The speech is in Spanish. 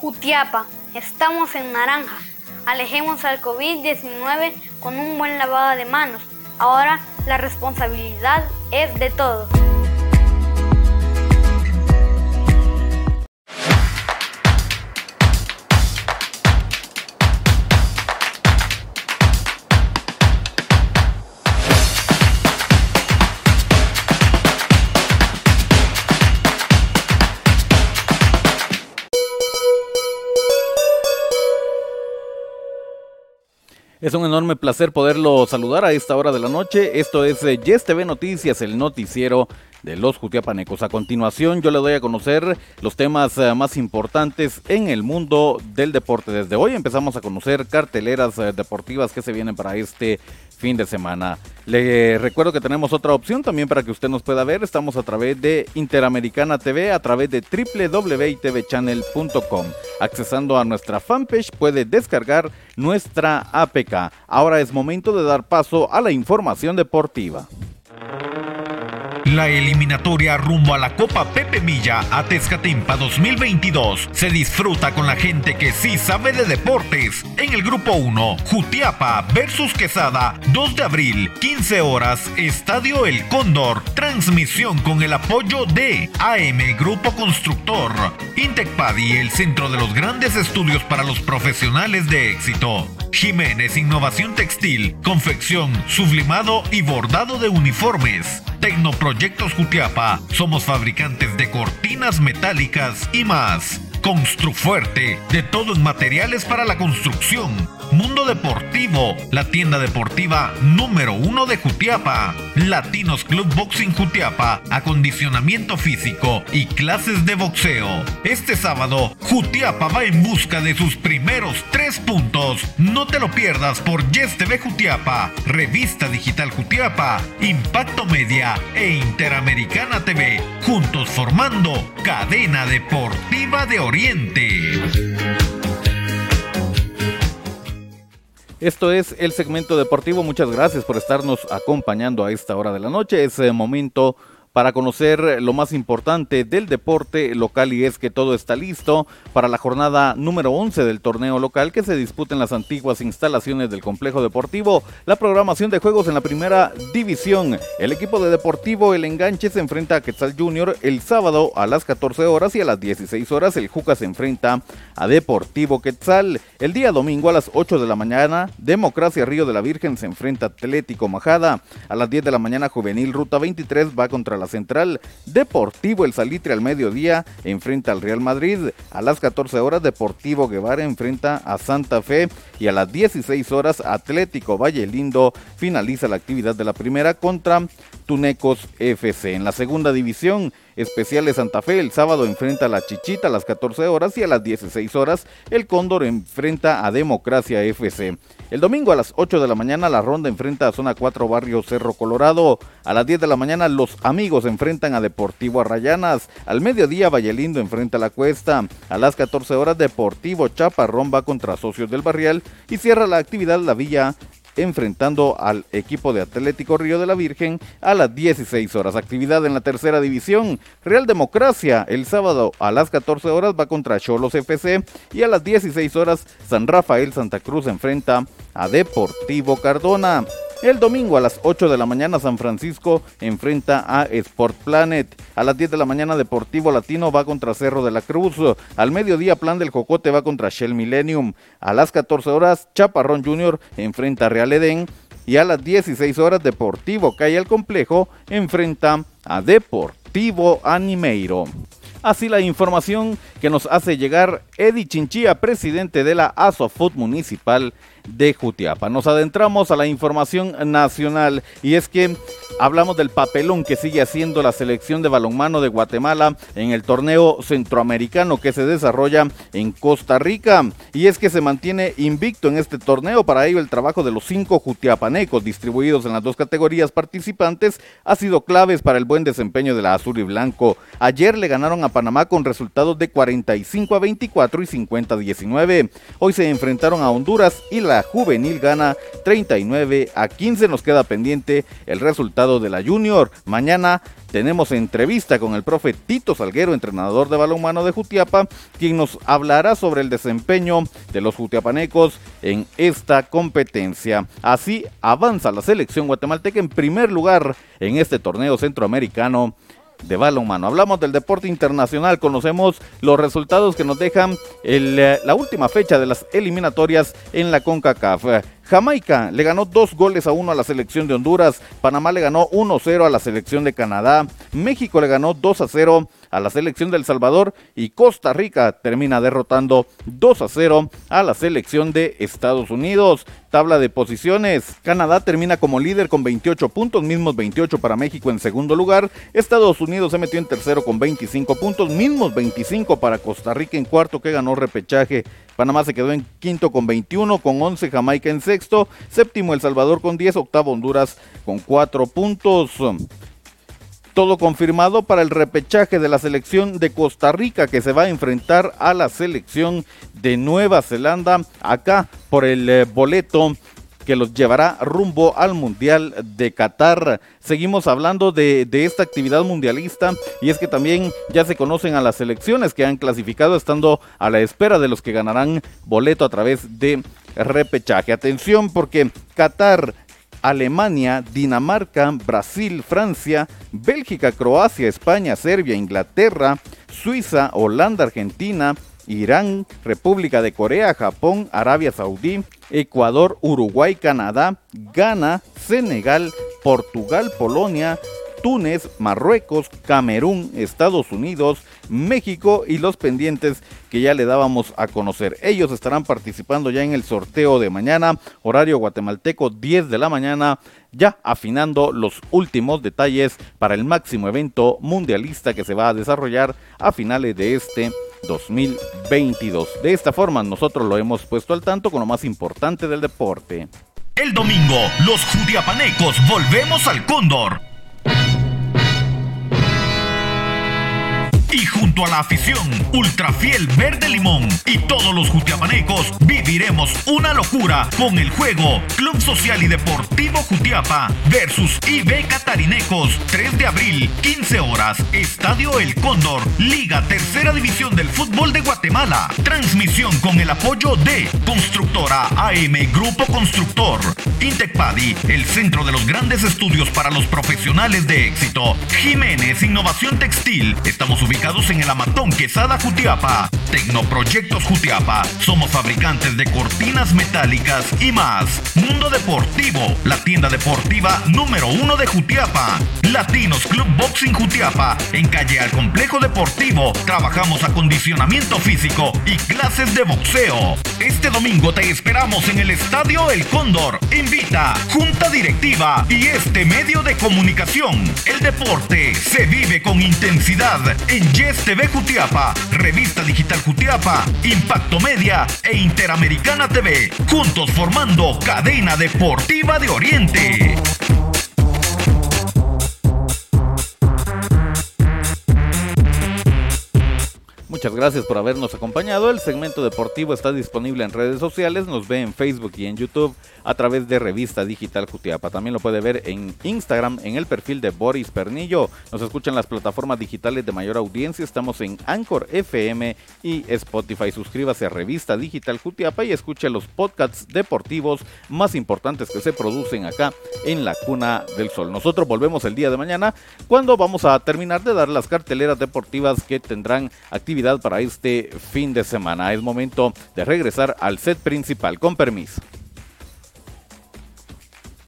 Jutiapa, estamos en naranja. Alejemos al COVID-19 con un buen lavado de manos. Ahora la responsabilidad es de todos. Es un enorme placer poderlo saludar a esta hora de la noche. Esto es eh, Yes TV Noticias, el noticiero de los Jutiapanecos. A continuación, yo le doy a conocer los temas eh, más importantes en el mundo del deporte. Desde hoy empezamos a conocer carteleras eh, deportivas que se vienen para este fin de semana. Le recuerdo que tenemos otra opción también para que usted nos pueda ver. Estamos a través de Interamericana TV, a través de www.tvchannel.com. Accesando a nuestra fanpage puede descargar nuestra APK. Ahora es momento de dar paso a la información deportiva. La eliminatoria rumbo a la Copa Pepe Milla a Tezcatempa 2022 se disfruta con la gente que sí sabe de deportes. En el grupo 1, Jutiapa versus Quesada, 2 de abril, 15 horas, Estadio El Cóndor. Transmisión con el apoyo de AM Grupo Constructor, Intecpadi, el centro de los grandes estudios para los profesionales de éxito. Jiménez Innovación Textil, confección, sublimado y bordado de uniformes. Tecnoproyectos Jutiapa, somos fabricantes de cortinas metálicas y más. Construfuerte, de todo en materiales para la construcción. Mundo Deportivo, la tienda deportiva número uno de Jutiapa. Latinos Club Boxing Jutiapa, acondicionamiento físico y clases de boxeo. Este sábado, Jutiapa va en busca de sus primeros tres puntos. No te lo pierdas por Yes TV Jutiapa, Revista Digital Jutiapa, Impacto Media e Interamericana TV, juntos formando Cadena Deportiva de Oriente. Esto es el segmento deportivo. Muchas gracias por estarnos acompañando a esta hora de la noche. Es el momento para conocer lo más importante del deporte local y es que todo está listo para la jornada número 11 del torneo local que se disputa en las antiguas instalaciones del complejo deportivo. La programación de juegos en la primera división. El equipo de Deportivo El Enganche se enfrenta a Quetzal Junior el sábado a las 14 horas y a las 16 horas el Juca se enfrenta a Deportivo Quetzal. El día domingo a las 8 de la mañana Democracia Río de la Virgen se enfrenta a Atlético Majada. A las 10 de la mañana Juvenil Ruta 23 va contra la Central. Deportivo El Salitre al mediodía enfrenta al Real Madrid. A las 14 horas Deportivo Guevara enfrenta a Santa Fe y a las 16 horas Atlético Valle Lindo finaliza la actividad de la primera contra Tunecos FC. En la segunda división Especiales Santa Fe el sábado enfrenta a la Chichita a las 14 horas y a las 16 horas el Cóndor enfrenta a Democracia FC. El domingo a las 8 de la mañana la ronda enfrenta a Zona 4 Barrio Cerro Colorado. A las 10 de la mañana los amigos enfrentan a Deportivo Arrayanas. Al mediodía Vallelindo enfrenta a la Cuesta. A las 14 horas Deportivo Chaparrón va contra Socios del Barrial y cierra la actividad la Villa enfrentando al equipo de Atlético Río de la Virgen a las 16 horas. Actividad en la tercera división. Real Democracia el sábado a las 14 horas va contra Cholos FC y a las 16 horas San Rafael Santa Cruz enfrenta a Deportivo Cardona. El domingo a las 8 de la mañana San Francisco enfrenta a Sport Planet. A las 10 de la mañana Deportivo Latino va contra Cerro de la Cruz. Al mediodía Plan del Jocote va contra Shell Millennium. A las 14 horas Chaparrón Junior enfrenta a Real Edén. Y a las 16 horas Deportivo Calle al Complejo enfrenta a Deportivo Animeiro. Así la información que nos hace llegar Eddie Chinchilla, presidente de la ASOFUT Municipal de Jutiapa. Nos adentramos a la información nacional y es que hablamos del papelón que sigue haciendo la selección de balonmano de Guatemala en el torneo centroamericano que se desarrolla en Costa Rica. Y es que se mantiene invicto en este torneo. Para ello el trabajo de los cinco jutiapanecos distribuidos en las dos categorías participantes ha sido claves para el buen desempeño de la azul y blanco. Ayer le ganaron a Panamá con resultados de 45 a 24 y 50 a 19. Hoy se enfrentaron a Honduras y la juvenil gana 39 a 15. Nos queda pendiente el resultado de la junior. Mañana tenemos entrevista con el profe Tito Salguero, entrenador de balonmano de Jutiapa, quien nos hablará sobre el desempeño de los jutiapanecos en esta competencia. Así avanza la selección guatemalteca en primer lugar en este torneo centroamericano de balonmano. Hablamos del deporte internacional, conocemos los resultados que nos dejan eh, la última fecha de las eliminatorias en la CONCACAF. Jamaica le ganó dos goles a uno a la selección de Honduras, Panamá le ganó 1-0 a la selección de Canadá, México le ganó 2 0 a la selección de El Salvador y Costa Rica termina derrotando 2 a 0 a la selección de Estados Unidos. Tabla de posiciones. Canadá termina como líder con 28 puntos, mismos 28 para México en segundo lugar. Estados Unidos se metió en tercero con 25 puntos, mismos 25 para Costa Rica en cuarto que ganó repechaje. Panamá se quedó en quinto con 21, con 11 Jamaica en sexto, séptimo El Salvador con 10, octavo Honduras con 4 puntos. Todo confirmado para el repechaje de la selección de Costa Rica que se va a enfrentar a la selección de Nueva Zelanda acá por el eh, boleto que los llevará rumbo al Mundial de Qatar. Seguimos hablando de, esta actividad mundialista y es que también ya se conocen a las selecciones que han clasificado estando a la espera de los que ganarán boleto a través de repechaje. Atención porque Qatar Alemania, Dinamarca, Brasil, Francia, Bélgica, Croacia, España, Serbia, Inglaterra, Suiza, Holanda, Argentina, Irán, República de Corea, Japón, Arabia Saudí, Ecuador, Uruguay, Canadá, Ghana, Senegal, Portugal, Polonia, Túnez, Marruecos, Camerún, Estados Unidos, México y los pendientes que ya le dábamos a conocer. Ellos estarán participando ya en el sorteo de mañana, horario guatemalteco 10 de la mañana, ya afinando los últimos detalles para el máximo evento mundialista que se va a desarrollar a finales de este 2022. De esta forma nosotros lo hemos puesto al tanto con lo más importante del deporte. El domingo, los judiapanecos volvemos al Cóndor y junto a la afición Ultrafiel Verde Limón y todos los jutiapanecos viviremos una locura con el juego Club Social y Deportivo Jutiapa versus IB Catarinecos 3 de abril 15 horas. Estadio El Cóndor Liga Tercera División del Fútbol de Guatemala. Transmisión con el apoyo de Constructora AM Grupo Constructor Intecpadi el centro de los grandes estudios para los profesionales de éxito. Jiménez Innovación Textil estamos ubicados en el Amatón Quesada Jutiapa. Tecnoproyectos Jutiapa. Somos fabricantes de cortinas metálicas y más. Mundo Deportivo, la tienda deportiva número uno de Jutiapa. Latinos Club Boxing Jutiapa. En calle al Complejo Deportivo. Trabajamos acondicionamiento físico y clases de boxeo. Este domingo te esperamos en el Estadio El Cóndor. Invita Junta Directiva y este medio de comunicación. El deporte se vive con intensidad en Yes TV Jutiapa, Revista Digital Jutiapa, Impacto Media e Interamericana TV, juntos formando Cadena Deportiva de Oriente. Muchas gracias por habernos acompañado. El segmento deportivo está disponible en redes sociales. Nos ve en Facebook y en YouTube a través de Revista Digital Jutiapa. También lo puede ver en Instagram en el perfil de Boris Pernillo. Nos escuchan las plataformas digitales de mayor audiencia. Estamos en Anchor FM y Spotify. Suscríbase a Revista Digital Jutiapa y escuche los podcasts deportivos más importantes que se producen acá en la Cuna del Sol. Nosotros volvemos el día de mañana cuando vamos a terminar de dar las carteleras deportivas que tendrán para este fin de semana. Es momento de regresar al set principal. Con permiso.